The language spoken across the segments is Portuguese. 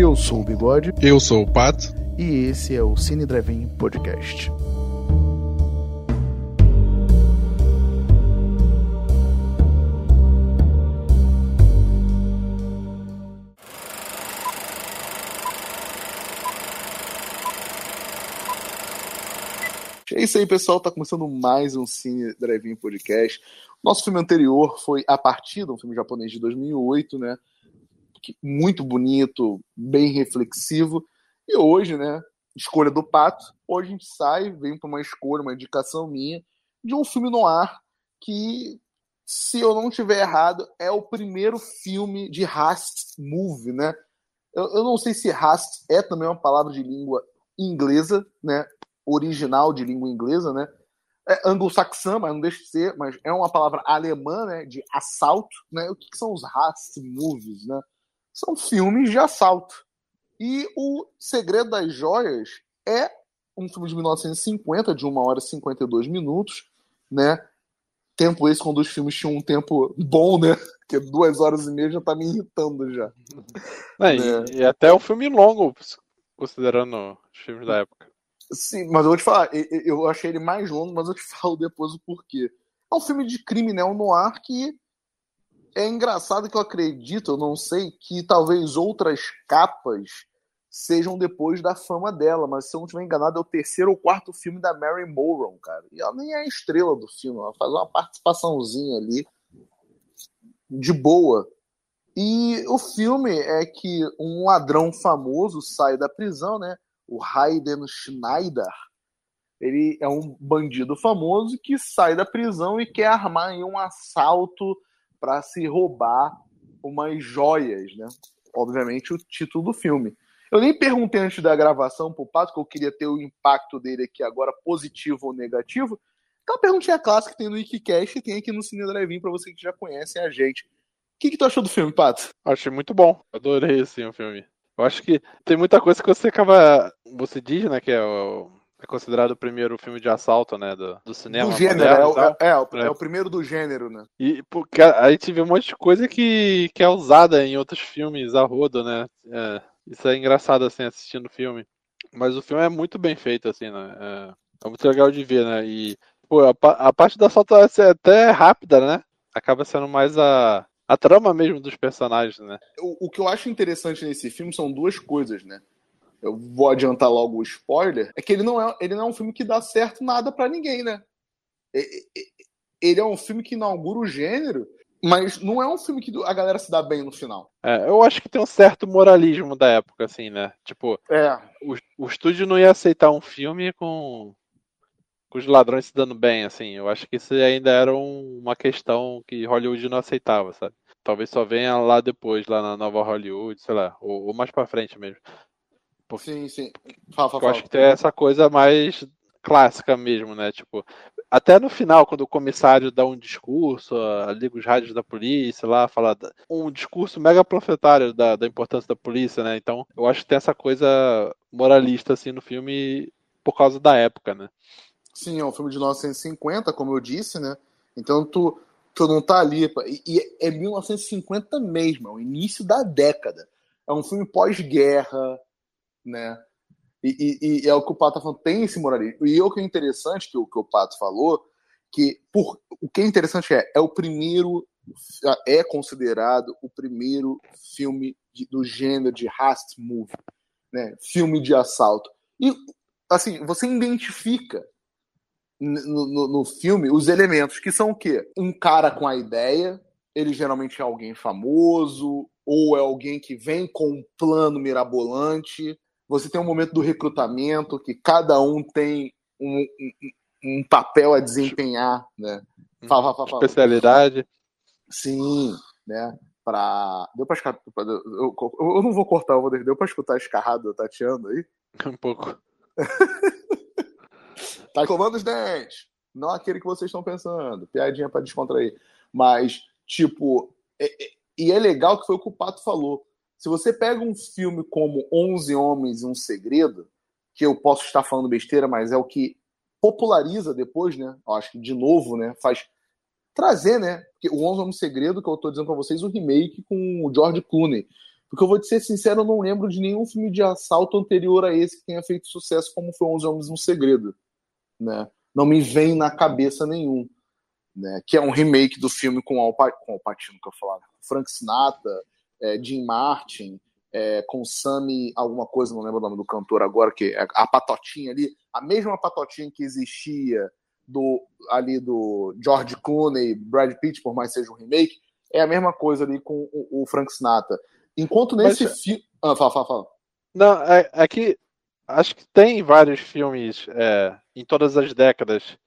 Eu sou o Bigode. Eu sou o Pato. E esse é o Cine Drive-In Podcast. É isso aí, pessoal. Tá começando mais um Cine Drive-In Podcast. Nosso filme anterior foi A Partida, um filme japonês de 2008, né? Muito bonito, bem reflexivo. E hoje, né? Escolha do Pato. Hoje a gente sai, vem para uma escolha, uma indicação minha, de um filme no ar que, se eu não estiver errado, é o primeiro filme de Hast Movie, né? Eu, eu não sei se Hast é também uma palavra de língua inglesa, né? original de língua inglesa, né? É anglo-saxã, mas não deixa de ser, mas é uma palavra alemã, né? De assalto, né? O que, que são os Rast movies, né? São filmes de assalto. E o Segredo das Joias é um filme de 1950, de 1 hora e 52 minutos, né? Tempo esse quando os filmes tinham um tempo bom, né? Porque duas horas e meia já tá me irritando já. É, né? e, e até um filme longo, considerando os filmes da época. Sim, mas eu vou te falar, eu achei ele mais longo, mas eu te falo depois o porquê. É um filme de crime, né? Um noir que é engraçado que eu acredito, eu não sei, que talvez outras capas sejam depois da fama dela, mas se eu não estiver enganado, é o terceiro ou quarto filme da Mary Moron, cara. E ela nem é a estrela do filme, ela faz uma participaçãozinha ali de boa. E o filme é que um ladrão famoso sai da prisão, né? o Hayden Schneider, ele é um bandido famoso que sai da prisão e quer armar um assalto para se roubar umas joias, né? Obviamente o título do filme. Eu nem perguntei antes da gravação pro Pato, que eu queria ter o impacto dele aqui agora, positivo ou negativo. Aquela perguntinha clássica que tem no Wikicast e tem aqui no Cine Drive-In pra você que já conhece a gente. O que, que tu achou do filme, Pato? Achei muito bom. Adorei, assim, o filme. Eu acho que tem muita coisa que você acaba. Você diz, né, que é, o, é considerado o primeiro filme de assalto, né, do, do cinema. Do gênero, é, o, é, é, é, o, primeiro do gênero, né? E porque a gente vê um monte de coisa que, que é usada em outros filmes a rodo, né? É, isso é engraçado, assim, assistindo o filme. Mas o filme é muito bem feito, assim, né? É, é muito legal de ver, né? E, pô, a, a parte do assalto é até rápida, né? Acaba sendo mais a, a trama mesmo dos personagens, né? O, o, que eu acho interessante nesse filme são duas coisas, né? Eu vou adiantar logo o spoiler, é que ele não é, ele não é um filme que dá certo nada para ninguém, né? Ele é um filme que inaugura o gênero, mas não é um filme que a galera se dá bem no final. É, eu acho que tem um certo moralismo da época, assim, né? Tipo, é. o, o estúdio não ia aceitar um filme com com os ladrões se dando bem, assim. Eu acho que isso ainda era um, uma questão que Hollywood não aceitava, sabe? Talvez só venha lá depois, lá na nova Hollywood, sei lá, ou, ou mais pra frente mesmo. Porque, sim, sim. Fala, fala, eu acho que tem essa coisa mais clássica mesmo, né? Tipo, até no final, quando o comissário dá um discurso, liga os rádios da polícia lá, fala um discurso mega profetário da, da importância da polícia, né? Então, eu acho que tem essa coisa moralista assim no filme por causa da época, né? Sim, é um filme de 1950, como eu disse, né? Então tu, tu não tá ali. E, e é 1950 mesmo, é o início da década. É um filme pós-guerra, né? E, e, e, é o que o Pato tá falando, tem esse moralismo. E o que é interessante, que o que o Pato falou, que por, o que é interessante é, é o primeiro, é considerado o primeiro filme de, do gênero de Hast Movie, né? Filme de assalto. E, assim, você identifica no, no, no, filme os elementos, que são o quê? Um cara com a ideia, ele geralmente é alguém famoso, ou é alguém que vem com um plano mirabolante. Você tem um momento do recrutamento, que cada um tem um, um, um papel a desempenhar, né? Fala, fala, fala. Especialidade. Sim, né? Pra... Deu pra escutar. Eu, eu não vou cortar, eu vou... deu pra escutar escarrado tateando aí? Um pouco. Tá escovando os dentes. Não aquele que vocês estão pensando. Piadinha para descontrair. Mas, tipo, é, é, e é legal que foi o que o Pato falou. Se você pega um filme como 11 Homens e um Segredo, que eu posso estar falando besteira, mas é o que populariza depois, né? Eu acho que, de novo, né? Faz trazer, né? Porque o 11 Homens e um Segredo, que eu estou dizendo para vocês, o remake com o George Clooney. Porque eu vou te ser sincero, eu não lembro de nenhum filme de assalto anterior a esse que tenha feito sucesso como foi 11 Homens no Segredo, né? Não me vem na cabeça nenhum, né? Que é um remake do filme com o com Al Pacino, que eu falava, Frank Sinatra, é, Jim Martin, é, com Sammy, alguma coisa, não lembro o nome do cantor agora, que é a patotinha ali, a mesma patotinha que existia do ali do George Clooney, Brad Pitt, por mais seja um remake, é a mesma coisa ali com o, o Frank Sinatra. Enquanto nesse filme. Ah, fala, fala, fala. Não, é, é, que acho que tem vários filmes é, em todas as décadas.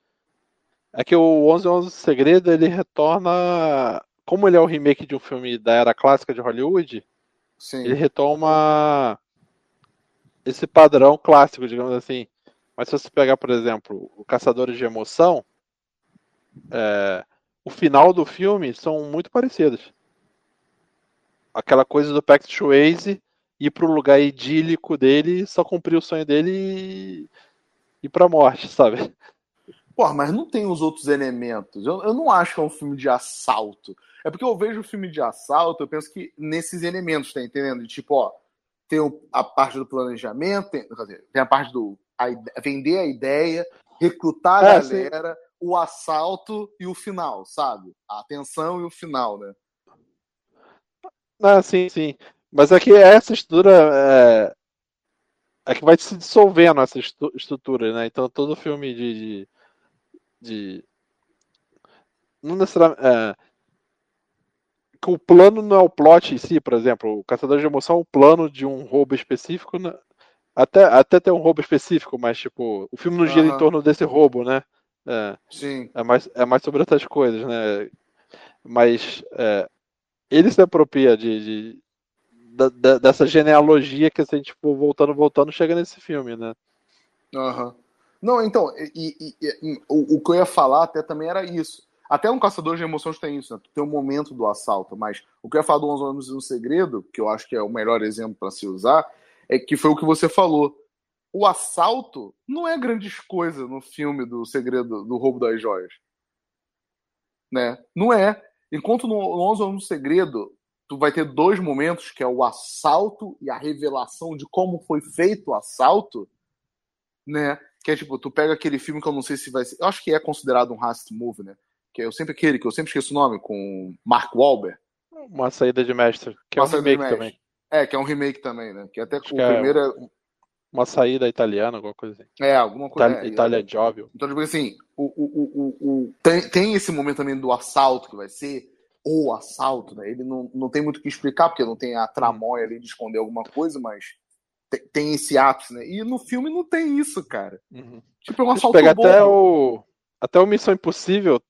É que o 11 11 Segredo ele retorna. Como ele é o remake de um filme da era clássica de Hollywood, Sim. ele retoma esse padrão clássico, digamos assim. Mas se você pegar, por exemplo, o Caçadores de Emoção, é, o final do filme são muito parecidos. Aquela coisa do Patrick Swayze ir pro lugar idílico dele, só cumprir o sonho dele e ir pra morte, sabe? Pô, mas não tem os outros elementos. Eu, eu não acho que é um filme de assalto. É porque eu vejo o filme de assalto, eu penso que nesses elementos, tá entendendo? Tipo, ó, tem a parte do planejamento, tem, tem a parte do a, vender a ideia, recrutar a é, galera, sim. o assalto e o final, sabe? A atenção e o final, né? Ah, sim, sim. Mas é que essa estrutura é, é que vai se dissolvendo essa estrutura, né? Então todo filme de, de, de... não necessariamente é, que o plano não é o plot em si, por exemplo, o Caçador de Emoção é o plano de um roubo específico, né? Até, até tem um roubo específico, mas tipo, o filme não gira uhum. em torno desse roubo, né? É, Sim. É mais, é mais sobre outras coisas, né? Mas é, ele se apropria de, de da, dessa genealogia que se a gente for voltando, voltando, chega nesse filme, né? Uhum. Não, então, e, e, e, o, o, que eu ia falar até também era isso. Até um caçador de emoções tem isso, né? Tem o um momento do assalto, mas o que eu ia falar do 11 anos no segredo, que eu acho que é o melhor exemplo para se usar, é que foi o que você falou. O assalto não é grandes coisa no filme do segredo do roubo das joias. Né? Não é. Enquanto no 11 anos no segredo, tu vai ter dois momentos, que é o assalto e a revelação de como foi feito o assalto, né? Que é tipo, tu pega aquele filme que eu não sei se vai ser. Eu acho que é considerado um heist movie, né? Que é eu sempre aquele, que eu sempre esqueço o nome, com Mark Wahlberg. Uma saída de mestre, que é Uma é um remake também. É, que é um remake também, né? Que até Acho o é primeiro é... Uma saída italiana, alguma coisa assim. É, alguma coisa. Itália, é, Itália Job. Então, tipo assim, o, o, o, o, tem, tem esse momento também do assalto que vai ser, ou assalto, né? Ele não, não tem muito o que explicar, porque não tem a tramóia ali de esconder alguma coisa, mas tem, esse ápice, né? E no filme não tem isso, cara. Uhum. Tipo, é um assalto pega até o Até o Missão Impossível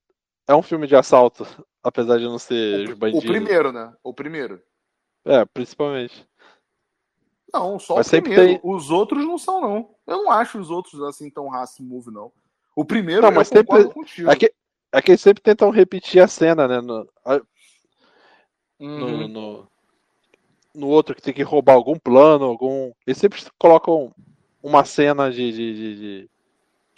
é um filme de assalto, apesar de não ser o, bandido. O primeiro, né? O primeiro. É, principalmente. Não, só Mas o primeiro. Tem... Os outros não são, não. Eu não acho os outros assim tão raça move, não. O primeiro não, mas sempre... contigo. É que, é que eles sempre tentam repetir a cena, né? No, uhum. no, no, outro que tem que roubar algum plano, algum. Eles sempre colocam uma cena de, de, de, de,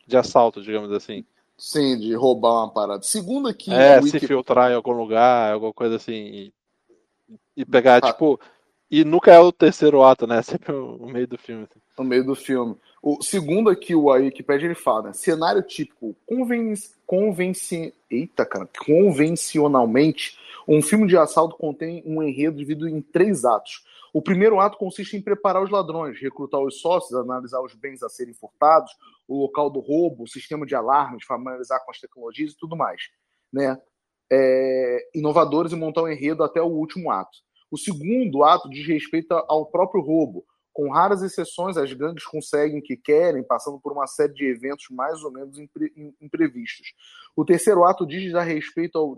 de assalto, digamos assim. Sim, de roubar uma parada. Segunda que. É, se Wiki... filtrar em algum lugar, alguma coisa assim. E, e pegar, ah. tipo. E nunca é o terceiro ato, né? É sempre o meio do filme. Assim. No meio do filme. O segundo aqui, o Wikipedia, ele fala, né? Cenário típico, conven... convenci... Eita, cara. Convencionalmente, um filme de assalto contém um enredo dividido em três atos. O primeiro ato consiste em preparar os ladrões, recrutar os sócios, analisar os bens a serem furtados, o local do roubo, o sistema de alarmes, familiarizar com as tecnologias e tudo mais. Né? É, inovadores e montar um enredo até o último ato. O segundo ato diz respeito ao próprio roubo. Com raras exceções, as gangues conseguem o que querem, passando por uma série de eventos mais ou menos impre imprevistos. O terceiro ato diz a respeito ao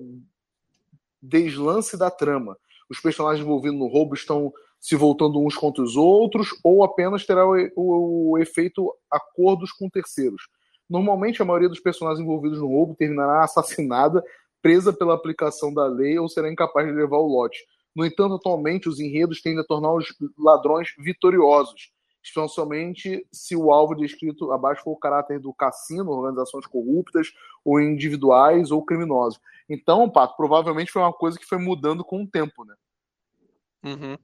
deslance da trama. Os personagens envolvidos no roubo estão se voltando uns contra os outros ou apenas terá o, o, o efeito acordos com terceiros. Normalmente, a maioria dos personagens envolvidos no roubo terminará assassinada, presa pela aplicação da lei ou será incapaz de levar o lote. No entanto, atualmente, os enredos tendem a tornar os ladrões vitoriosos, especialmente se o alvo descrito abaixo for o caráter do cassino, organizações corruptas, ou individuais ou criminosos. Então, Pato, provavelmente foi uma coisa que foi mudando com o tempo, né? Uhum.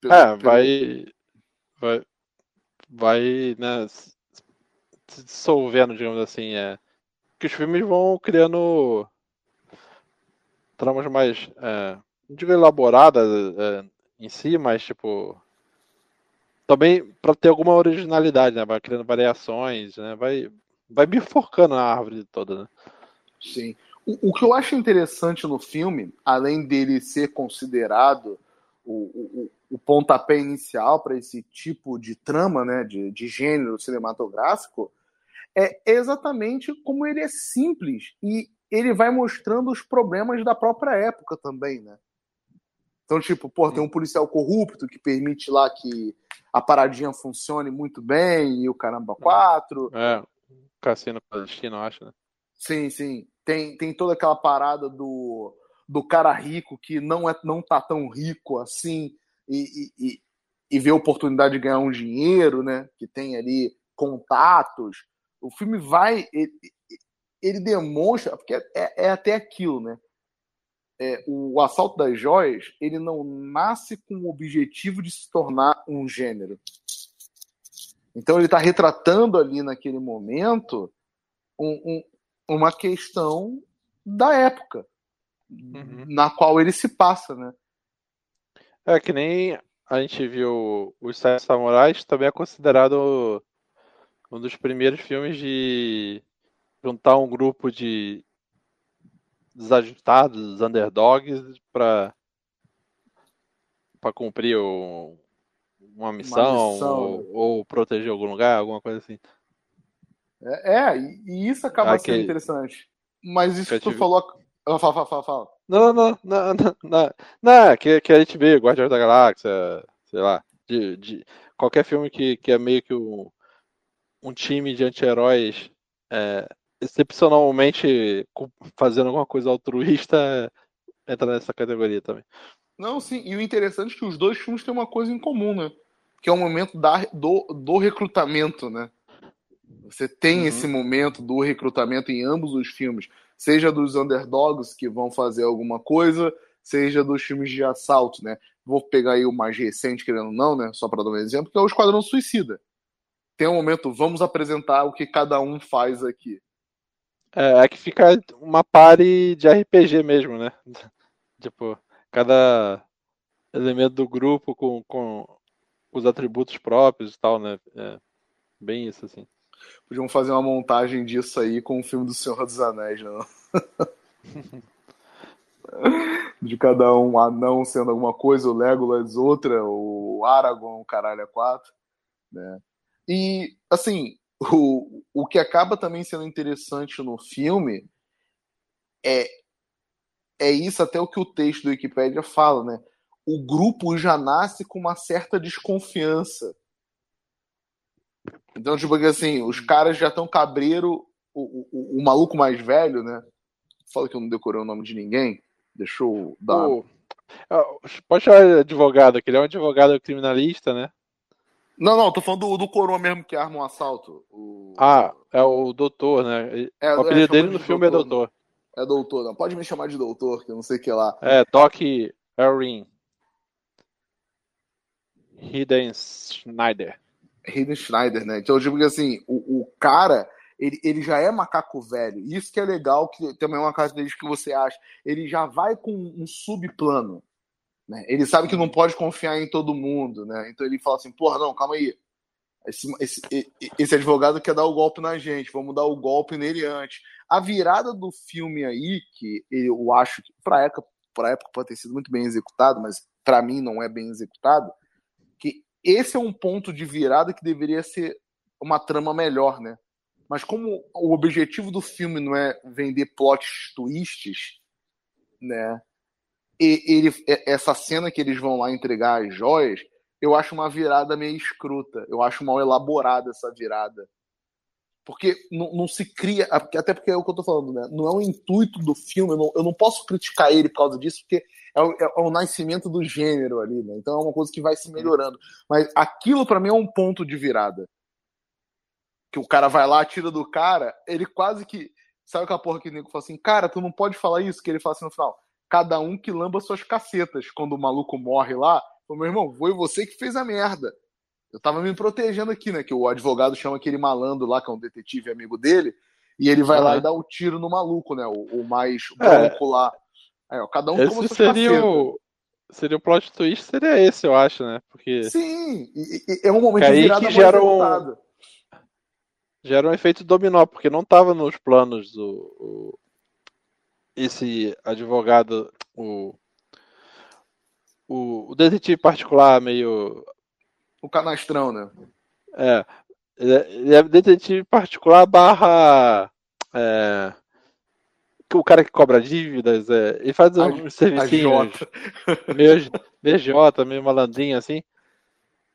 Pelo, é, pelo... vai. Vai. Vai, né? Se dissolvendo, digamos assim. É, que os filmes vão criando tramas mais. É, não digo elaboradas é, em si, mas tipo. Também para ter alguma originalidade, né? Vai criando variações, né? Vai, vai bifurcando a árvore toda, né? Sim. O, o que eu acho interessante no filme, além dele ser considerado o, o, o pontapé inicial para esse tipo de trama, né, de, de gênero cinematográfico, é exatamente como ele é simples e ele vai mostrando os problemas da própria época também, né? Então, tipo, pô, tem um policial corrupto que permite lá que a paradinha funcione muito bem e o caramba quatro. É, cassino palestino, acho, né? Sim, sim. Tem, tem toda aquela parada do, do cara rico que não é não tá tão rico assim e, e, e vê a oportunidade de ganhar um dinheiro, né? Que tem ali contatos. O filme vai. Ele, ele demonstra, porque é, é até aquilo, né? É, o assalto das joias ele não nasce com o objetivo de se tornar um gênero. Então ele está retratando ali naquele momento um, um, uma questão da época uhum. na qual ele se passa, né? É que nem a gente viu os Sete Samurais, também é considerado um dos primeiros filmes de juntar um grupo de desajustados, underdogs, para para cumprir o, uma missão, uma missão. Ou, ou, proteger algum lugar, alguma coisa assim. É, é e isso acaba ah, sendo interessante. Mas isso que tu falou. Fala, fala, fala, fala. Não, não, não, não, não, não, que, que a gente vê, Guardiões da Galáxia, sei lá, de, de qualquer filme que, que é meio que um, um time de anti-heróis é, excepcionalmente fazendo alguma coisa altruísta entra nessa categoria também. Não, sim, e o interessante é que os dois filmes têm uma coisa em comum, né? Que é o momento da, do, do recrutamento, né? Você tem uhum. esse momento do recrutamento em ambos os filmes, seja dos underdogs que vão fazer alguma coisa, seja dos filmes de assalto, né? Vou pegar aí o mais recente, querendo ou não, né? Só para dar um exemplo, que é o Esquadrão Suicida. Tem um momento, vamos apresentar o que cada um faz aqui. É, é que fica uma pare de RPG mesmo, né? tipo, cada elemento do grupo com, com os atributos próprios e tal, né? É bem isso, assim. Podiam fazer uma montagem disso aí com o filme do Senhor dos Anéis, não? de cada um anão sendo alguma coisa, o Legolas outra, o Aragorn, o caralho é quatro, né? E, assim, o, o que acaba também sendo interessante no filme é, é isso até o que o texto do Wikipedia fala, né? O grupo já nasce com uma certa desconfiança. Então, tipo assim, os caras já estão cabreiro, o, o, o, maluco mais velho, né? Fala que eu não decorei o nome de ninguém. Deixa eu dar. pode chamar advogado, que ele é um advogado criminalista, né? Não, não, tô falando do, do coroa mesmo que arma um assalto. O... Ah, é o doutor, né? É, o apelido é, dele no filme doutor, é doutor. É doutor, não. Pode me chamar de doutor, que eu não sei o que lá. É, Doc Erin. Hidden Schneider. Hidden Schneider, né? Então eu digo que assim, o, o cara, ele, ele já é macaco velho. Isso que é legal, que também é uma característica que você acha. Ele já vai com um subplano. Né? Ele sabe que não pode confiar em todo mundo, né? Então ele fala assim, porra, não, calma aí. Esse, esse, esse advogado quer dar o golpe na gente, vamos dar o golpe nele antes. A virada do filme aí, que eu acho que, pra época, pra época pode ter sido muito bem executado, mas para mim não é bem executado, que esse é um ponto de virada que deveria ser uma trama melhor, né? Mas como o objetivo do filme não é vender plot twists, né? Ele, essa cena que eles vão lá entregar as joias, eu acho uma virada meio escrota. Eu acho mal elaborada essa virada. Porque não, não, se cria. Até porque é o que eu tô falando, né? Não é o intuito do filme. Eu não, eu não posso criticar ele por causa disso, porque é o, é o, nascimento do gênero ali, né? Então é uma coisa que vai se melhorando. Mas aquilo para mim é um ponto de virada. Que o cara vai lá, tira do cara, ele quase que. Sabe aquela porra que o nego fala assim, cara, tu não pode falar isso? Que ele fala assim no final cada um que lamba suas cacetas. Quando o maluco morre lá, meu irmão, foi você que fez a merda. Eu tava me protegendo aqui, né? Que o advogado chama aquele malandro lá, que é um detetive amigo dele, e ele vai uhum. lá e dá o um tiro no maluco, né? O, o mais branco é. lá. Aí, ó, cada um Esse seria o, seria o plot twist, seria esse, eu acho, né? Porque... Sim, e, e é um momento de virada que gera um, gera um efeito dominó, porque não tava nos planos do esse advogado, o, o, o detetive particular meio o canastrão, né? É. Ele é detetive particular barra. É, o cara que cobra dívidas, é, ele faz um serviço meio BJ, meio malandrinho assim.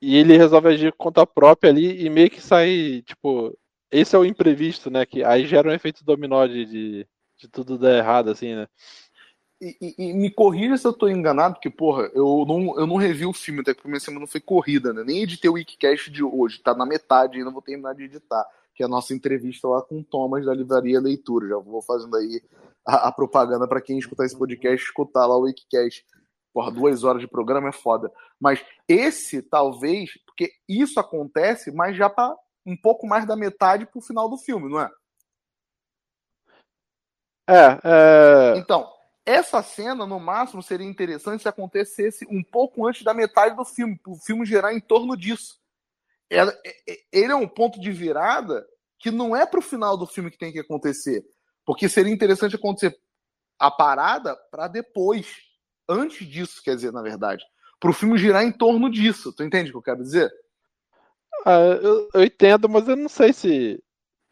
E ele resolve agir conta própria ali e meio que sai, tipo, esse é o imprevisto, né? Que aí gera um efeito dominó de, de, de tudo dar errado, assim, né? E, e, e, me corrija se eu tô enganado, porque, porra, eu não, eu não revi o filme, até que a minha semana foi corrida, né? Nem editei o Wikicast de hoje, tá na metade, ainda vou terminar de editar, que é a nossa entrevista lá com o Thomas da Livraria Leitura. Já vou fazendo aí a, a propaganda para quem escutar esse podcast, escutar lá o Wikicast. Porra, duas horas de programa é foda. Mas esse, talvez, porque isso acontece, mas já tá um pouco mais da metade pro final do filme, não é? É, é... Então, essa cena, no máximo, seria interessante se acontecesse um pouco antes da metade do filme, o filme gerar em torno disso. É, é, ele é um ponto de virada que não é para o final do filme que tem que acontecer. Porque seria interessante acontecer a parada para depois. Antes disso, quer dizer, na verdade. Para o filme girar em torno disso. Tu entende o que eu quero dizer? Ah, eu, eu, entendo, mas eu não sei se,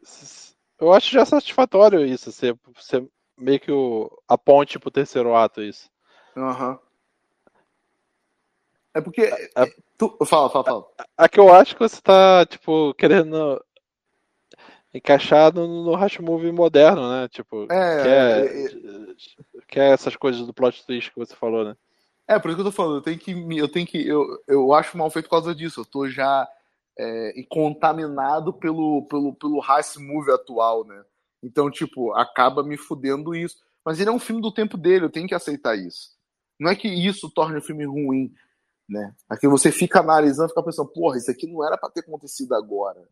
se. Eu acho já satisfatório isso. Ser, ser meio que o, a ponte pro terceiro ato, isso. Aham. Uhum. É porque. A, tu, fala, fala, fala. A, a, que eu acho que você tá, tipo, querendo encaixar no, no Rush Movie moderno, né? Tipo, é, que, é, é, que é essas coisas do plot twist que você falou, né? É, por isso que eu tô falando, eu tenho que. Eu tenho que. Eu, eu acho mal feito por causa disso. Eu tô já é, contaminado pelo, pelo, pelo Race Movie atual, né? Então, tipo, acaba me fudendo isso. Mas ele é um filme do tempo dele, eu tenho que aceitar isso. Não é que isso torne o filme ruim, né? Aqui você fica analisando, fica pensando, porra, isso aqui não era para ter acontecido agora.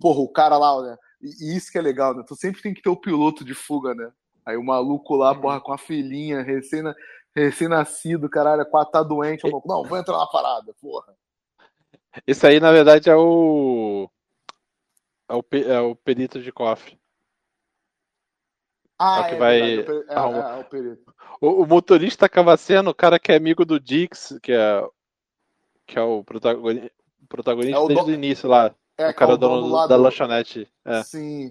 Porra, o cara lá, né? E isso que é legal, né? Tu sempre tem que ter o piloto de fuga, né? Aí o maluco lá, uhum. porra, com a filhinha, recém-nascido, recém caralho, quase tá doente. Maluco, não, vou entrar na parada, porra. Isso aí, na verdade, é o. É o, é o perito de cofre. Ah, é o que é vai. É, é, o perito. O, o, motorista acaba sendo o cara que é amigo do Dix, que é, que é o protagonista, protagonista é o desde do... o início lá. É, o cara é o dono, dono da do... lanchonete. É. Sim.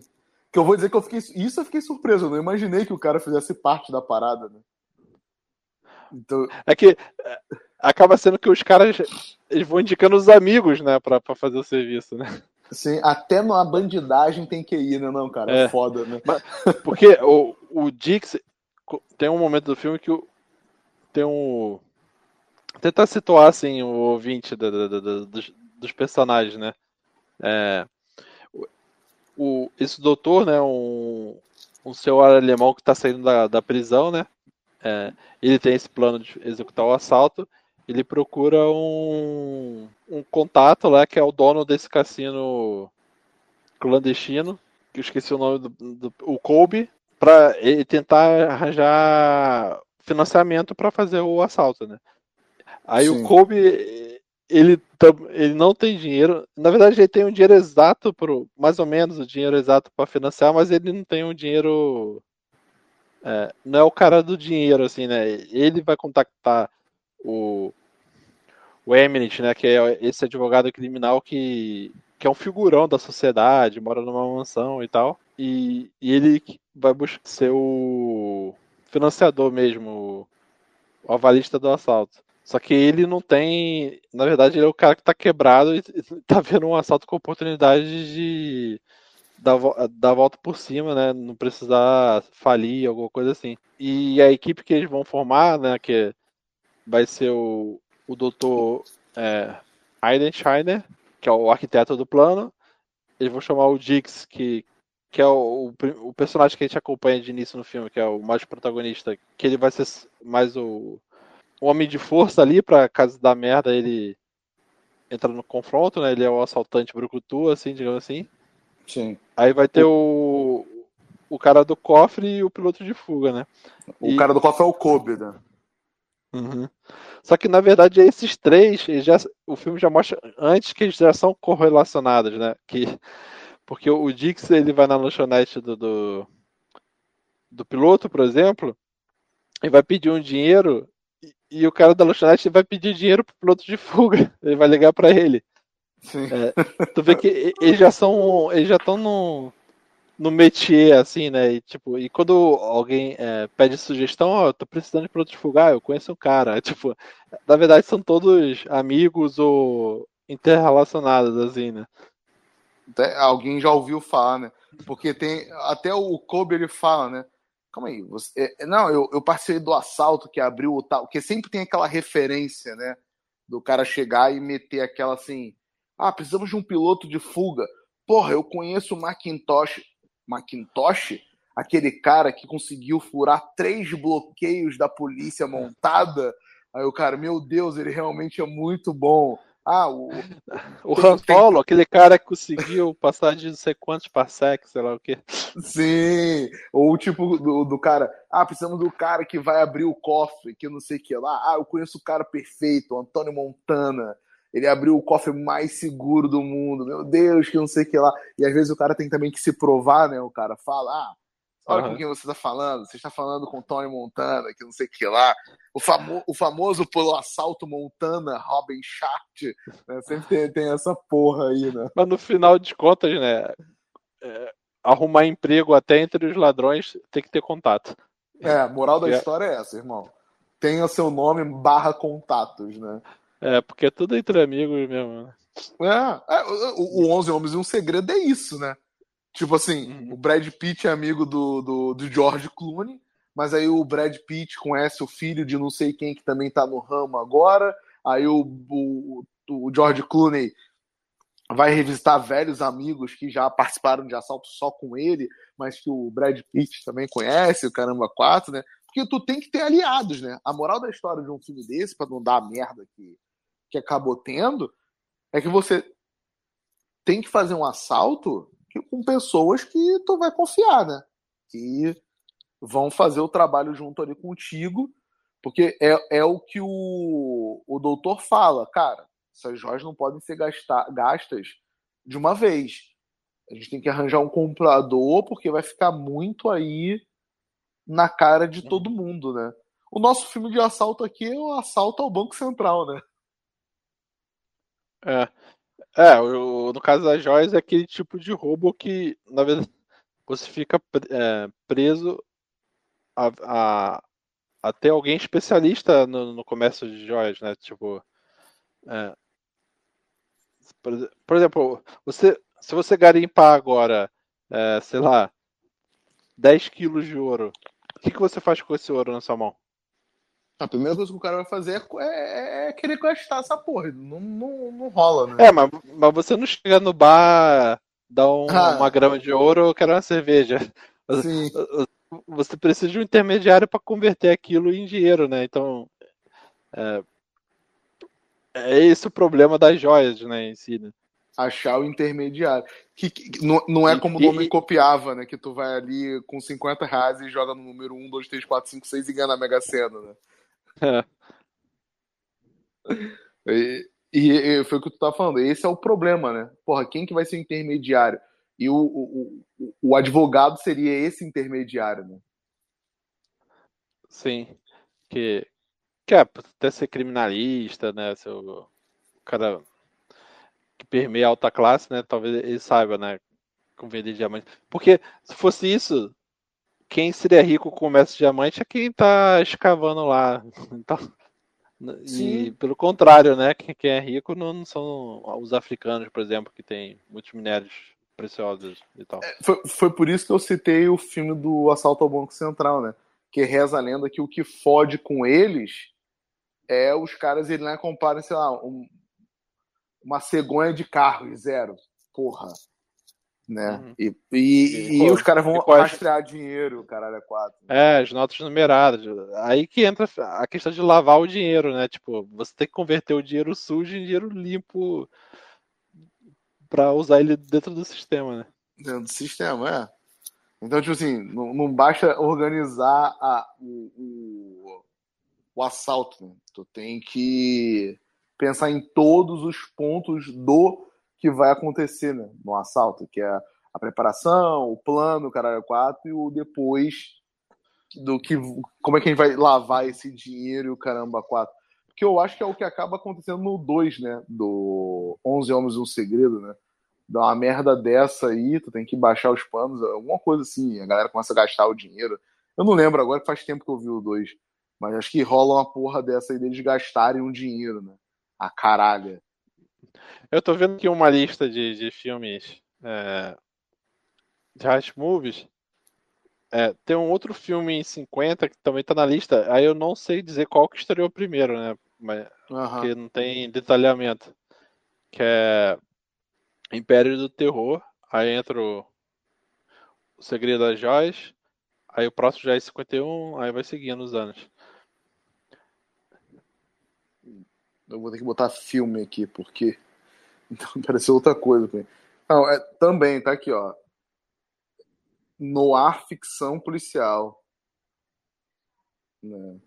Que eu vou dizer que eu fiquei. Isso eu fiquei surpreso. Eu não imaginei que o cara fizesse parte da parada, né? Então... É que é, acaba sendo que os caras eles vão indicando os amigos, né, pra, pra fazer o serviço, né? Sim, até numa bandidagem tem que ir, né, não, cara? É, foda, né? Porque o, o Dix tem um momento do filme que o, tem um. Tentar situar assim o ouvinte da, da, da, dos, dos, personagens, né? É, o, esse doutor, né? Um, um senhor alemão que está saindo da, da prisão, né? É, ele tem esse plano de executar o assalto ele procura um, um contato lá, que é o dono desse cassino clandestino, que eu esqueci o nome do, do o Kobe, para tentar arranjar financiamento para fazer o assalto, né? Aí Sim. o Kobe, ele, ele não tem dinheiro, na verdade ele tem um dinheiro exato, pro, mais ou menos o dinheiro exato para financiar, mas ele não tem um dinheiro é, não é o cara do dinheiro, assim, né? Ele vai contactar o, o Eminent, né, que é esse advogado criminal que, que é um figurão da sociedade, mora numa mansão e tal, e, e ele vai buscar ser o financiador mesmo, o avalista do assalto. Só que ele não tem. Na verdade, ele é o cara que tá quebrado e tá vendo um assalto com oportunidade de dar, dar volta por cima, né? Não precisar falir, alguma coisa assim. E a equipe que eles vão formar, né? Que vai ser o, o doutor é, Eidenscheiner, que é o arquiteto do plano. Eles vão chamar o Dix, que, que é o, o, o, personagem que a gente acompanha de início no filme, que é o mais protagonista, que ele vai ser mais o, um homem de força ali pra caso da merda ele entra no confronto, né? Ele é o assaltante brucutu, assim, digamos assim. Sim. Aí vai ter o, o cara do cofre e o piloto de fuga, né? O e... cara do cofre é o Kobe, né? Uhum. Só que na verdade esses três, já, o filme já mostra antes que eles já são correlacionados, né? Que, porque o Dix ele vai na lanchonete do, do, do piloto, por exemplo, e vai pedir um dinheiro e, e, o cara da lanchonete vai pedir dinheiro pro piloto de fuga. Ele vai ligar para ele. É, tu vê que eles já são, eles já estão no, no métier, assim, né? E, tipo, e quando alguém é, pede sugestão, ó, oh, tô precisando de piloto de fuga, eu conheço um cara. Tipo, na verdade são todos amigos ou interrelacionados, assim, né? Alguém já ouviu falar, né? Porque tem. Até o Kobe ele fala, né? Calma aí, você, é, não, eu, eu participei do assalto que abriu o tal. Porque sempre tem aquela referência, né? Do cara chegar e meter aquela assim. Ah, precisamos de um piloto de fuga. Porra, eu conheço o Macintosh. Macintosh? Aquele cara que conseguiu furar três bloqueios da polícia montada. Aí o cara, meu Deus, ele realmente é muito bom. Ah, o. O Han Solo, aquele cara que conseguiu passar de não sei quantos parsecs, sei lá o quê. Sim, ou o tipo do, do cara. Ah, precisamos do cara que vai abrir o cofre, que não sei o que lá. Ah, eu conheço o cara perfeito, Antônio Montana. Ele abriu o cofre mais seguro do mundo. Meu Deus, que não sei o que lá. E às vezes o cara tem também que se provar, né? O cara fala, ah, olha uhum. com quem você está falando. Você está falando com Tony Montana, que não sei o que lá. O, famo o famoso pelo assalto Montana, Robin Schacht. Né? Sempre tem, tem, essa porra aí, né? Mas no final de contas, né? É, arrumar emprego até entre os ladrões tem que ter contato. É, a moral da é. história é essa, irmão. Tenha seu nome barra contatos, né? É, porque é tudo entre amigos mesmo. Né? É, é o, o 11 Homens e um Segredo é isso, né? Tipo assim, uhum. o Brad Pitt é amigo do, do, do, George Clooney, mas aí o Brad Pitt conhece o filho de não sei quem que também tá no ramo agora. Aí o, o, o George Clooney vai revisitar velhos amigos que já participaram de assalto só com ele, mas que o Brad Pitt também conhece, o Caramba 4, né? Porque tu tem que ter aliados, né? A moral da história de um filme desse, para não dar a merda que, que acabou tendo, é que você tem que fazer um assalto com pessoas que tu vai confiar, né? Que vão fazer o trabalho junto ali contigo, porque é, é o que o, o doutor fala, cara, essas joias não podem ser gastar, gastas de uma vez. A gente tem que arranjar um comprador, porque vai ficar muito aí na cara de todo mundo, né? O nosso filme de assalto aqui é o assalto ao Banco Central, né? É. É, no caso das joias é aquele tipo de roubo que, na verdade, você fica é, preso a, a, a, ter alguém especialista no, no, comércio de joias, né? Tipo. É, por, por, exemplo, você, se você garimpar agora, é, sei lá, 10 quilos de ouro, o que, que você faz com esse ouro na sua mão? A primeira coisa que o cara vai fazer é, é, é querer gastar essa porra. Não, não, não rola, né? É, mas, mas você não chega no bar, dá um, ah. uma grama de ouro ou quer uma cerveja. Sim. Você precisa de um intermediário para converter aquilo em dinheiro, né? Então. É, é esse o problema das joias, né, em si, né? Achar o intermediário. Que, que não, não é como o nome copiava, né? Que tu vai ali com 50 reais e joga no número 1, 2, 3, 4, 5, 6 e ganha na Mega Sena, né? É. E, e, foi o que tu tá falando. Esse é o problema, né? Porra, quem que vai ser o intermediário? E o, o, o, o advogado seria esse intermediário, né? Sim. Que, que é até ser criminalista, né? Seu, o cara que permeia a alta classe, né? Talvez ele saiba, né? Com vender diamante. Porque se fosse isso, quem seria rico com o comércio de diamante é quem está escavando lá. Então, e pelo contrário, né? Quem é rico não são os africanos, por exemplo, que tem muitos minérios preciosos e tal. É, foi, foi por isso que eu citei o filme do Assalto ao Banco Central, né? Que reza a lenda que o que fode com eles é os caras eles né, comparem, sei lá, um, uma cegonha de carro e zero. Porra. Né? Uhum. E, e, e, os caras vão rastrear dinheiro, caralho, é quatro. É, as notas numeradas. Aí que entra a questão de lavar o dinheiro, né? Tipo, você tem que converter o dinheiro sujo em dinheiro limpo para usar ele dentro do sistema, né? Dentro do sistema, é. Então, tipo assim, não, não basta organizar a, o, o, o assalto, né? Tu tem que pensar em todos os pontos do que vai acontecer né, no assalto, que é a preparação, o plano, o caralho 4 e o depois do que como é que a gente vai lavar esse dinheiro e o caramba 4. Que eu acho que é o que acaba acontecendo no 2, né, do 11 Homens e um Segredo, né? Dá uma merda dessa aí, tu tem que baixar os panos, alguma coisa assim, a galera começa a gastar o dinheiro. Eu não lembro agora, faz tempo que eu vi o 2, mas acho que rola uma porra dessa aí deles gastarem um dinheiro, né? A caralho. Eu tô vendo aqui uma lista de, de filmes é, de Heist Movies. É, tem um outro filme em 50 que também tá na lista. Aí eu não sei dizer qual que estreou primeiro, né? Mas, uhum. Porque não tem detalhamento. Que é Império do Terror. Aí entra o, o Segredo das Joias. Aí o próximo já é 51. Aí vai seguindo os anos. Eu vou ter que botar filme aqui, porque então pareceu outra coisa. Não, é, também, tá aqui, ó. Noir ficção policial. Né?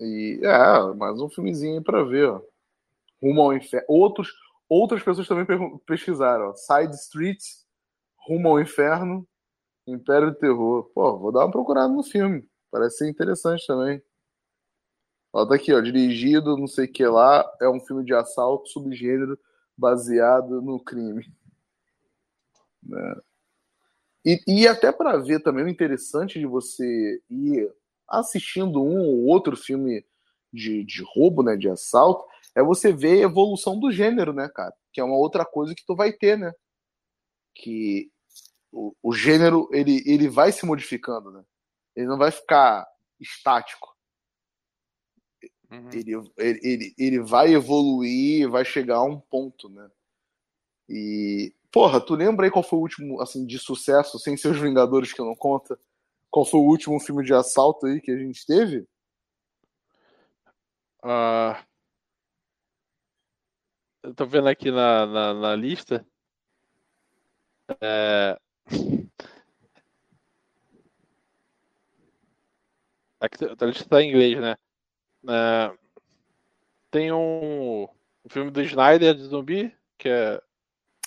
E é, mais um filmezinho para ver, ó. Rumo ao inferno. Outros, outras pessoas também pesquisaram, ó. Side Streets, Rumo ao Inferno, Império do Terror. Pô, vou dar uma procurada no filme. Parece ser interessante também. Ó, tá aqui, ó, dirigido, não sei o que lá, é um filme de assalto, subgênero baseado no crime. Né? E, e até para ver também o interessante de você ir assistindo um ou outro filme de, de roubo, né, de assalto, é você ver a evolução do gênero, né, cara? Que é uma outra coisa que tu vai ter, né? Que o, o gênero, ele, ele vai se modificando, né? Ele não vai ficar estático. Uhum. Ele, ele, ele vai evoluir, vai chegar a um ponto, né? E, porra, tu lembra aí qual foi o último, assim, de sucesso, sem ser os Vingadores que não conta? Qual foi o último filme de assalto aí que a gente teve? Uh, eu tô vendo aqui na, na, na lista. É... Aqui, a lista tá em inglês, né? É, tem um, um, filme do Snyder de zumbi, que é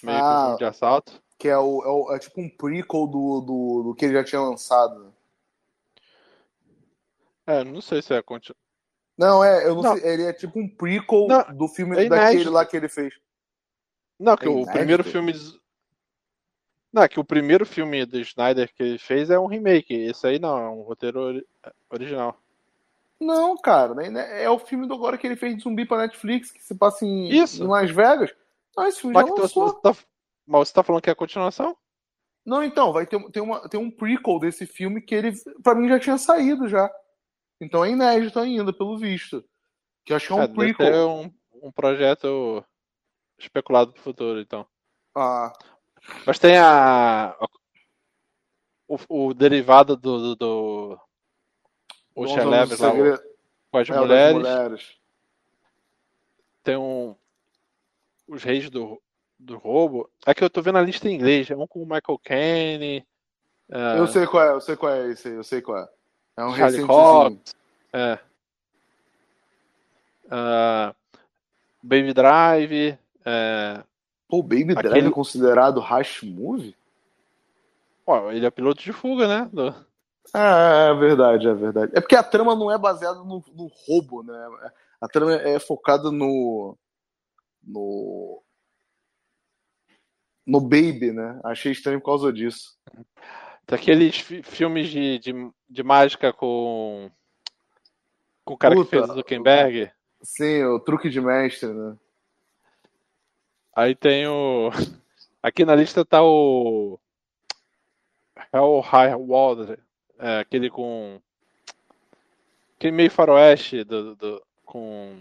meio ah, que um filme de assalto. Que é, o, é, o, é, tipo um prequel do, do, do, que ele já tinha lançado. É, não sei se é continu... Não, é, eu não, não. Sei, ele é tipo um prequel não, do filme é daquele lá que ele fez. Não, que é o primeiro filme. Não, que o primeiro filme do Snyder que ele fez é um remake. Esse aí não, é um roteiro original. Não, cara, né? é o filme do agora que ele fez de zumbi pra Netflix, que se passa em, Isso. em Las Vegas. Não, esse filme mas já lançou. Você tá, mas você tá falando que é a continuação? Não, então, vai ter, ter, uma, ter um prequel desse filme que ele, pra mim, já tinha saído já. Então é inédito ainda, pelo visto. Que acho que é um é, prequel. É um, um projeto especulado pro futuro, então. Ah. Mas tem a. O, o derivado do, do, do o Cheleves lá com as é, mulheres. mulheres. Tem um. Os Reis do, do Roubo. É que eu tô vendo a lista em inglês. É um com o Michael Caine. Uh, eu sei qual é, eu sei qual é esse aí, eu sei qual é. É um Charlie Cox. É. Uh, Baby Drive. É... Pô, Baby Aquele... Drive é considerado Rush Movie? Ó, ele é piloto de fuga, né? Do... Ah, é verdade, é verdade. É porque a trama não é baseada no, no roubo, né? A trama é focada no. no. no Baby, né? Achei estranho por causa disso. Daqueles filmes de, de, de, mágica com. com o cara Puta, que fez o Zuckerberg. Sim, o truque de mestre, né? Aí tem o. Aqui na lista tá o. Hell High Water, é, aquele com. Aquele meio faroeste do, do, com.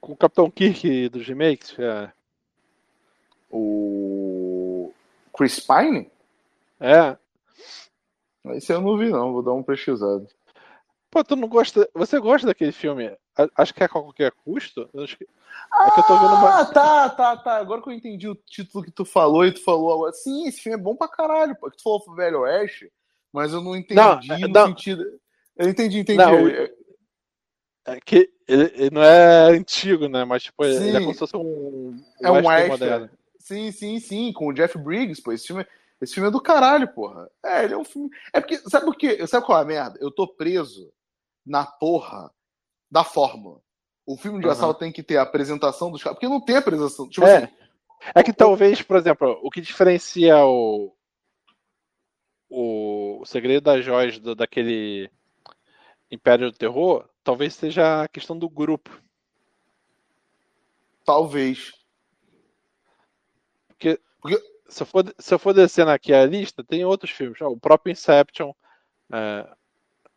Com o Capitão Kirk dos remakes. É. O Chris Pine? É. Esse eu não vi, não. Vou dar um pesquisado. Pô, tu não gosta. Você gosta daquele filme? Acho que é a qualquer custo? Acho que... Ah, é que uma... tá, tá, tá. Agora que eu entendi o título que tu falou e tu falou agora. Sim, esse filme é bom pra caralho. Pô. Tu falou Velho Oeste, mas eu não entendi não, no não. sentido. Eu entendi, entendi. Não, é que ele, ele, não é antigo, né? Mas tipo, sim. ele é como se fosse um. é um extra. Sim, sim, sim. Com o Jeff Briggs, pô. Esse filme, esse filme é do caralho, porra. É, ele é um filme. É porque. Sabe por quê? Sabe qual é a merda? Eu tô preso na porra da fórmula. O filme de uhum. assalto tem que ter a apresentação dos caras, porque não tem apresentação. Tipo é. Assim, é que talvez, por exemplo, o que diferencia o. O, o Segredo das Joias do, daquele Império do Terror talvez seja a questão do grupo. Talvez. Porque, porque... Se, eu for, se eu for descendo aqui a lista, tem outros filmes. O próprio Inception. É,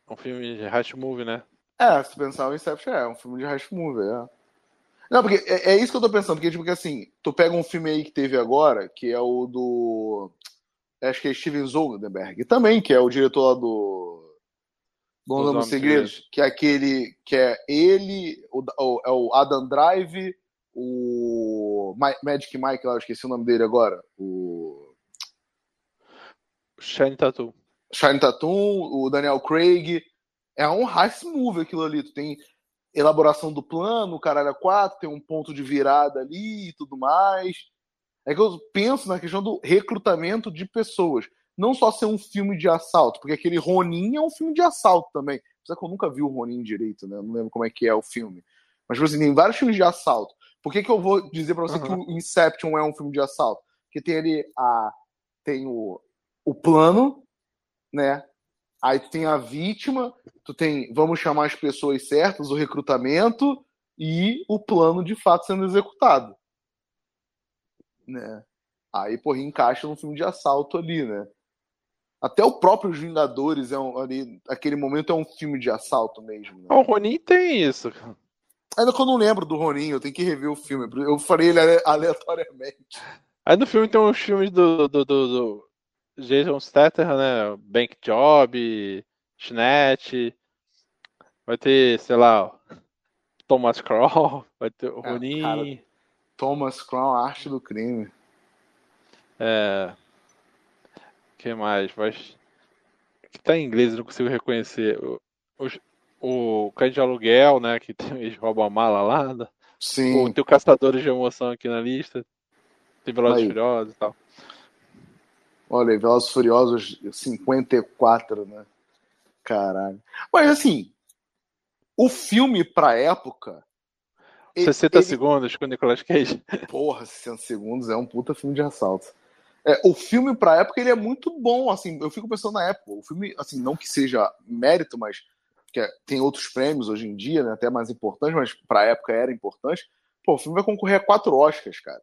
um filme de heist movie, né? É, se pensar o Inception é um filme de heist movie, é. Não, porque é, é, isso que eu tô pensando, porque, tipo, assim, tu pega um filme aí que teve agora, que é o do. Acho que é Steven Soderbergh, também, que é o diretor lá do. Bom dos Segredos, que é aquele. que é ele, o, o, é o Adam Drive, o Magic Mike lá, eu esqueci o nome dele agora. O. Shine Tattoo. Shine Tatum, o Daniel Craig. É um heist movie aquilo ali. Tu tem elaboração do plano, o caralho é quatro, tem um ponto de virada ali e tudo mais. É que eu penso na questão do recrutamento de pessoas. Não só ser um filme de assalto, porque aquele Ronin é um filme de assalto também. Apesar que eu nunca vi o Ronin direito, né? Não lembro como é que é o filme. Mas, tipo assim, tem vários filmes de assalto. Por que, que eu vou dizer pra você uhum. que o Inception é um filme de assalto? Porque tem ali a. Tem o, o plano, né? Aí tu tem a vítima, tu tem, vamos chamar as pessoas certas, o recrutamento e o plano de fato sendo executado. Né? Aí, porra, encaixa num filme de assalto ali, né? Até o próprio Vingadores é um, ali, aquele momento é um filme de assalto mesmo. Né? O Ronin tem isso. Ainda que eu não lembro do Ronin, eu tenho que rever o filme. Eu falei ele aleatoriamente. Aí no filme tem uns filmes do, do, do, do Jason Statham, né? Bank Job, Snatch. Vai ter, sei lá, Thomas Crow, vai ter o é, Ronin. Cara, Thomas Crow, arte do crime. É. O que mais? Vai... Que tá em inglês, não consigo reconhecer. O, o, o Cães de Aluguel, né? Que tem, eles roubam a mala lá. Né? Sim. O, tem o Caçadores de Emoção aqui na lista. Tem Velozes Furiosos e tal. Olha, Velozes Furiosos 54, né? Caralho. Mas assim, o filme pra época. 60 ele... segundos com o Nicolas Cage. Porra, 60 segundos é um puta filme de assalto. É, o filme pra época ele é muito bom, assim, eu fico pensando na época. O filme, assim, não que seja mérito, mas que é, tem outros prêmios hoje em dia, né, até mais importantes, mas pra época era importante. Pô, o filme vai concorrer a quatro Oscars, cara.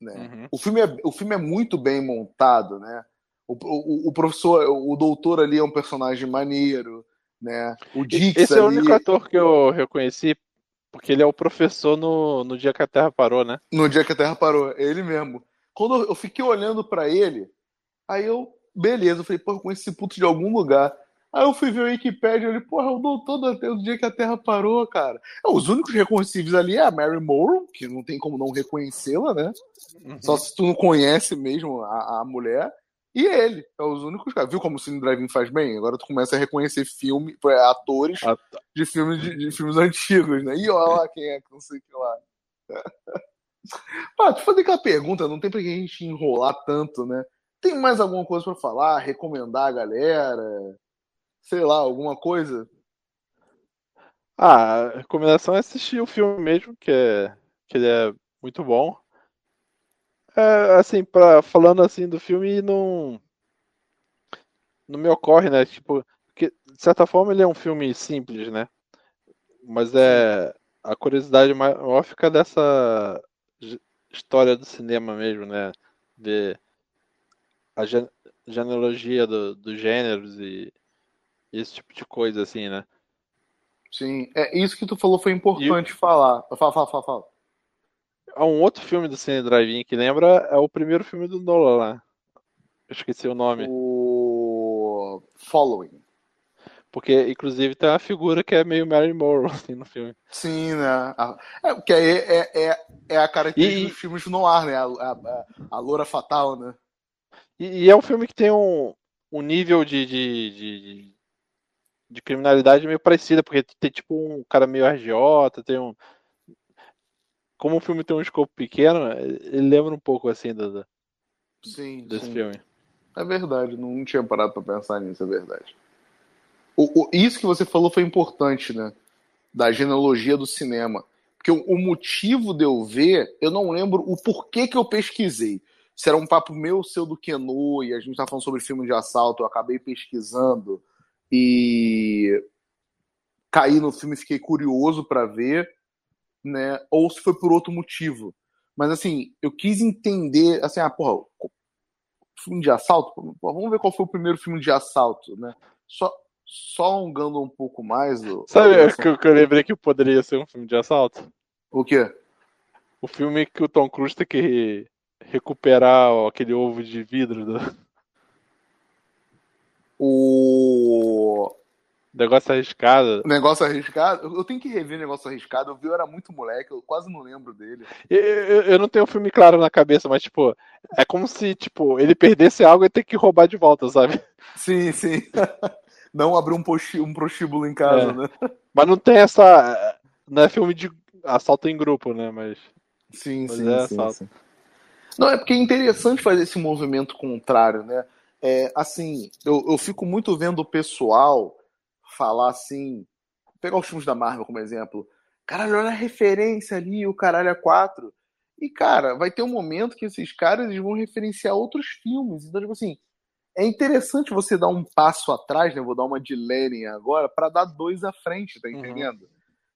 Né? Uhum. O, filme é, o filme é muito bem montado, né? O, o, o, professor, o doutor ali é um personagem maneiro, né? O Dix Esse ali... é o único ator que eu reconheci, porque ele é o professor no, no dia que a Terra parou, né? No dia que a Terra parou, é ele mesmo. Quando eu fiquei olhando para ele, aí eu, beleza, eu falei, pô, eu conheci esse puto de algum lugar. Aí eu fui ver o Wikipedia e porra, o doutor do do dia que a Terra parou, cara. É, os únicos reconhecíveis ali é a Mary Morrow, que não tem como não reconhecê-la, né? Uhum. Só se tu não conhece mesmo a, a mulher. E ele, é os únicos caras. Viu como o Cine faz bem? Agora tu começa a reconhecer filme, atores ah, tá. de, filmes, de, de, filmes antigos, né? E olha lá quem é que não sei o que lá. Pá, tu fazer aquela pergunta, não tem pra que a gente enrolar tanto, né? Tem mais alguma coisa para falar? Recomendar a galera? Sei lá, alguma coisa? Ah, a recomendação é assistir o filme mesmo, que, é, que ele é muito bom. É, assim, pra, falando assim do filme, não, não me ocorre, né? Tipo, que, de certa forma ele é um filme simples, né? Mas é a curiosidade maior fica dessa história do cinema mesmo, né? De a genealogia do, dos gêneros e esse tipo de coisa, assim, né? Sim, é isso que tu falou foi importante e... falar. Fala, fala, fala, fala. há um outro filme do Cine Drive-In que lembra, é o primeiro filme do Nolan lá. Eu esqueci o nome. O Following. Porque, inclusive, tem uma figura que é meio Marilyn Monroe assim, no filme. Sim, né? É, porque é, é, é, é a característica e, dos filmes no ar, né? A, a, a loura fatal, né? E, e, é um filme que tem um, um nível de, de, de, de criminalidade meio parecida, porque tem tipo um cara meio argiota, tem um. Como o filme tem um escopo pequeno, ele lembra um pouco assim do, sim, desse sim. filme. É verdade, não tinha parado pra pensar nisso, é verdade. O, o, isso que você falou foi importante, né? Da genealogia do cinema. Porque o, o, motivo de eu ver, eu não lembro o porquê que eu pesquisei. Se era um papo meu, seu do Keno, e a gente tá falando sobre filme de assalto, eu acabei pesquisando e caí no filme e fiquei curioso para ver, né? Ou se foi por outro motivo. Mas assim, eu quis entender, assim, ah, porra, filme de assalto? Porra, vamos ver qual foi o primeiro filme de assalto, né? Só, só alongando um pouco mais. Do, Sabe o que, que eu lembrei que poderia ser um filme de assalto? O quê? O filme que o Tom Cruise tem que recuperar aquele ovo de vidro do... O. Negócio arriscado. Negócio arriscado? Eu tenho que rever negócio arriscado. Eu vi, eu era muito moleque, eu quase não lembro dele. Eu, eu, eu não tenho o um filme claro na cabeça, mas, tipo, é como se, tipo, ele perdesse algo e ter que roubar de volta, sabe? Sim, sim. não abrir um, um prostíbulo em casa, é. né? Mas não tem essa. Não é filme de assalto em grupo, né? Mas. Sim, mas sim, é sim, sim, Não, é porque é interessante fazer esse movimento contrário, né? É, assim, eu, eu fico muito vendo o pessoal falar assim. Pegar os filmes da Marvel como exemplo. Caralho, olha a referência ali, o caralho é 4. E, cara, vai ter um momento que esses caras vão referenciar outros filmes. Então, tipo assim, é interessante você dar um passo atrás, né? Vou dar uma de Lenin agora, para dar dois à frente, tá uhum. entendendo? Uhum.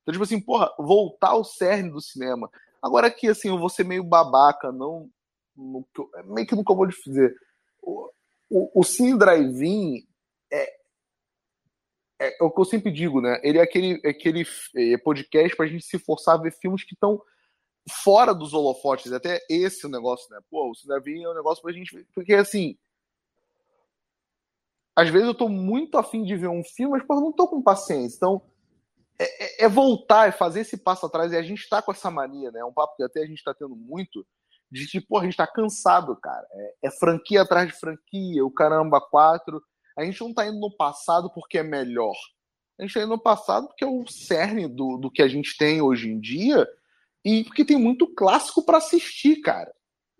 Então, tipo assim, porra, voltar ao cerne do cinema. Agora aqui, assim, eu vou ser meio babaca, não. No, meio que nunca vou dizer. O, o, Cine Drive-In é, é, é, o que eu sempre digo, né? Ele é aquele, é aquele é, podcast pra gente se forçar a ver filmes que estão fora dos holofotes. Até esse negócio, né? Pô, o Cine Drive-In é um negócio pra gente. Porque, assim às vezes eu tô muito afim de ver um filme, mas pô, não tô com paciência. Então, é, é, é voltar, é fazer esse passo atrás. E a gente tá com essa mania, né? É um papo que até a gente tá tendo muito, de tipo, pô, a gente tá cansado, cara. É, é franquia atrás de franquia, o caramba, quatro. A gente não tá indo no passado porque é melhor. A gente tá indo no passado porque é o cerne do, do que a gente tem hoje em dia e porque tem muito clássico para assistir, cara.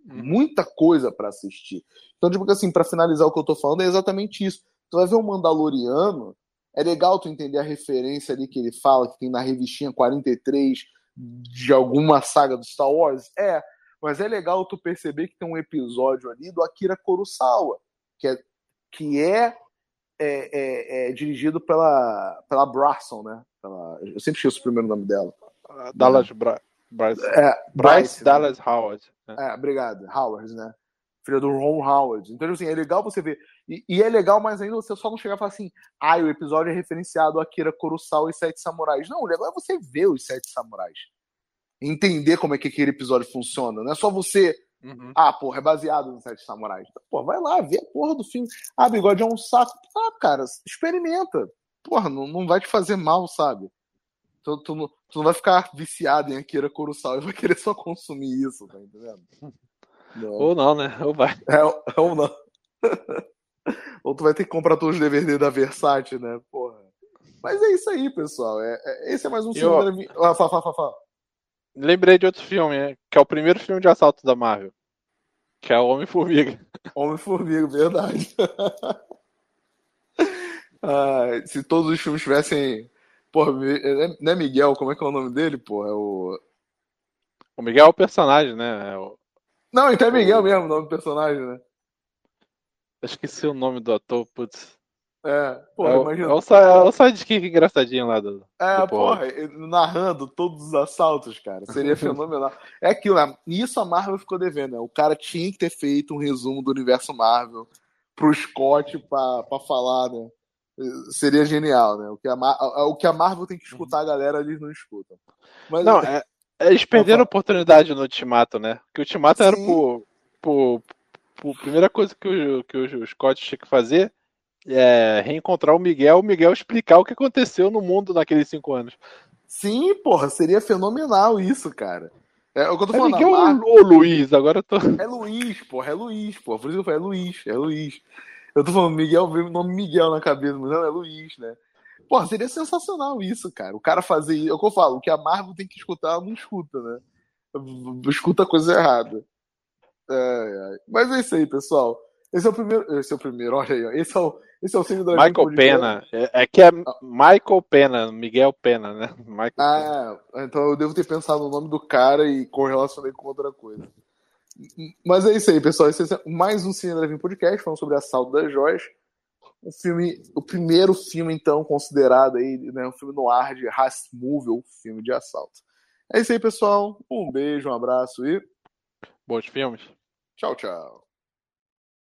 Uhum. Muita coisa para assistir. Então, tipo assim, para finalizar o que eu tô falando, é exatamente isso. Tu vai ver o Mandaloriano, é legal tu entender a referência ali que ele fala, que tem na revistinha 43 de alguma saga do Star Wars. É, mas é legal tu perceber que tem um episódio ali do Akira Kurosawa, que é, que é, é, é, é dirigido pela, pela Brasson, né? Pela, eu sempre esqueço o primeiro nome dela. Dallas Bra Bryce, é, Bryce, Bryce Dallas né? Howard. Né? É, obrigado. Howard, né? filha do Ron Howard. Então, assim, é legal você ver. E, e, é legal mais ainda você só não chegar e falar assim, ah, o episódio é referenciado a Akira Kurosawa e Sete Samurais. Não, o legal é você ver os Sete Samurais. Entender como é que aquele episódio funciona. Não é só você. Uhum. Ah, porra, é baseado nos Sete Samurais. Então, pô, vai lá, vê a porra do filme. Ah, bigode é um saco. Ah, cara, experimenta. Porra, não, não vai te fazer mal, sabe? Tu, tu, tu, não vai ficar viciado em Akira Kurosawa e vai querer só consumir isso, tá entendendo? Não. Ou não, né? Ou vai. É, ou não. ou tu vai ter que comprar todos os DVD da Versace, né? Porra. Mas é isso aí, pessoal. É, é esse é mais um filme. Eu... Ah, fala, fala, fala. Lembrei de outro filme, né? que é o primeiro filme de assalto da Marvel. Que é o Homem-Formiga. Homem-Formiga, verdade. ah, se todos os filmes tivessem. Porra, não é Miguel? Como é que é o nome dele, porra? É o. O Miguel é o personagem, né? É o... Não, então é Miguel mesmo o nome do personagem, né? Eu esqueci o nome do ator, putz. É, porra, é, imagina. É o, é o sidekick engraçadinho lá do. É, do porra, narrando todos os assaltos, cara. Seria fenomenal. É aquilo, né? Isso a Marvel ficou devendo, né? O cara tinha que ter feito um resumo do universo Marvel pro Scott pra, pra falar, né? Seria genial, né? O que, a, o que a Marvel tem que escutar, a galera eles não escutam. Mas, não, é, Eles perderam a oportunidade no Ultimato, né? Porque o Ultimato Sim. era por, por, por, primeira coisa que o, que o Scott tinha que fazer é reencontrar o Miguel, o Miguel explicar o que aconteceu no mundo naqueles cinco anos. Sim, porra, seria fenomenal isso, cara. É, o que eu tô é falando. Miguel Mar... ou Luiz? Agora eu tô. É Luiz, porra, é Luiz, porra. Por isso que eu falei, é Luiz, é Luiz. Eu tô falando Miguel, veio o nome Miguel na cabeça, mas não, é Luiz, né? Porra, seria sensacional isso, cara. O cara fazer isso. É o que eu falo, o que a Marvel tem que escutar, não escuta, né? Escuta coisa errada. É, é. Mas é isso aí, pessoal. Esse é o primeiro. Esse é o primeiro, olha aí. Esse é o, esse é o Cine Michael Pena. É, é, que é Michael Pena, Miguel Pena, né? Michael ah, Pena. então eu devo ter pensado no nome do cara e correlacionei com outra coisa. Mas é isso aí, pessoal. Esse é mais um Cine Drive Podcast falando sobre Assalto das Joias. Um filme, o primeiro filme, então, considerado aí, né? Um filme no ar de Rasmuvel, filme de assalto. É isso aí, pessoal. Um beijo, um abraço e. Bons filmes. Tchau, tchau.